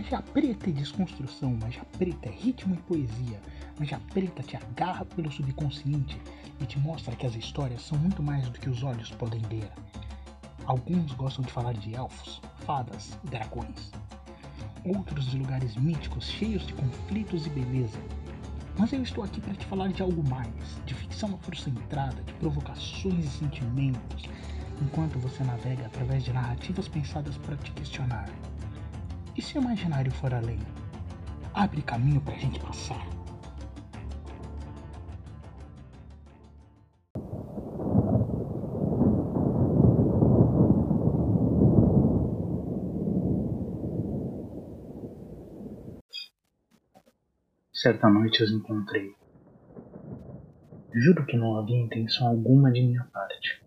Magia preta é desconstrução, magia preta é ritmo e poesia. Magia preta te agarra pelo subconsciente e te mostra que as histórias são muito mais do que os olhos podem ver. Alguns gostam de falar de elfos, fadas e dragões. Outros de lugares míticos cheios de conflitos e beleza. Mas eu estou aqui para te falar de algo mais, de ficção afrocentrada, de provocações e sentimentos, enquanto você navega através de narrativas pensadas para te questionar. E se o imaginário for além? Abre caminho para a gente passar. Certa noite os encontrei. Juro que não havia intenção alguma de minha parte.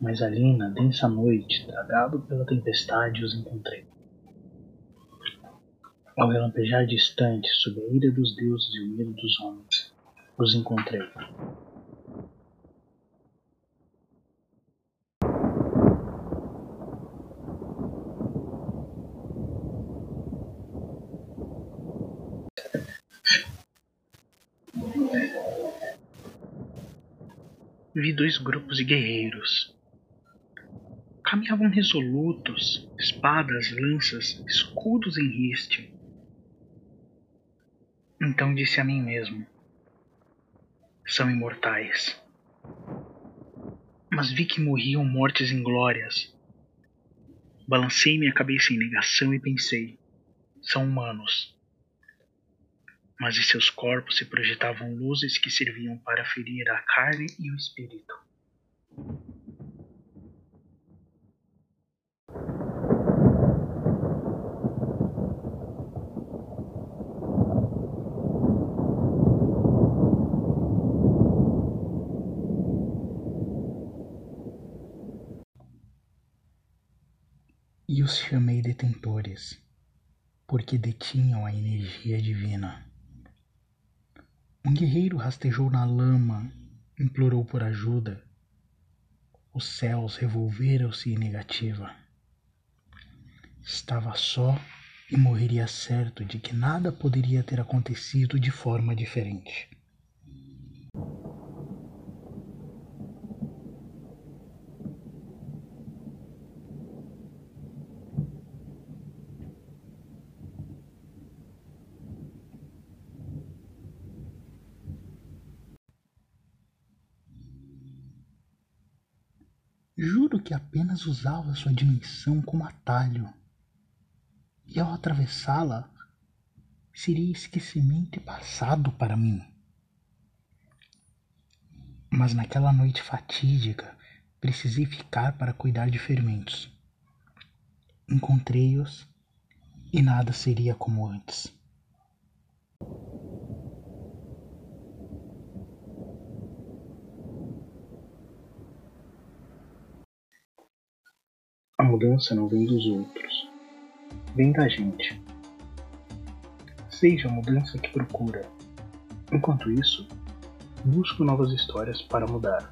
Mas ali, na densa noite, tragado pela tempestade, os encontrei. Ao relampejar distante, sob a ira dos deuses e o medo dos homens, os encontrei. vi dois grupos de guerreiros. Caminhavam resolutos, espadas, lanças, escudos em riste. Então disse a mim mesmo: são imortais. Mas vi que morriam mortes inglórias. Balancei minha cabeça em negação e pensei: são humanos mas de seus corpos se projetavam luzes que serviam para ferir a carne e o espírito. E os chamei detentores, porque detinham a energia divina. Um guerreiro rastejou na lama, implorou por ajuda. Os céus revolveram-se em negativa. Estava só e morreria certo de que nada poderia ter acontecido de forma diferente. Juro que apenas usava sua dimensão como atalho. E ao atravessá-la, seria esquecimento e passado para mim. Mas naquela noite fatídica, precisei ficar para cuidar de ferimentos. Encontrei-os e nada seria como antes. A mudança não vem dos outros, vem da gente. Seja a mudança que procura. Enquanto isso, busco novas histórias para mudar.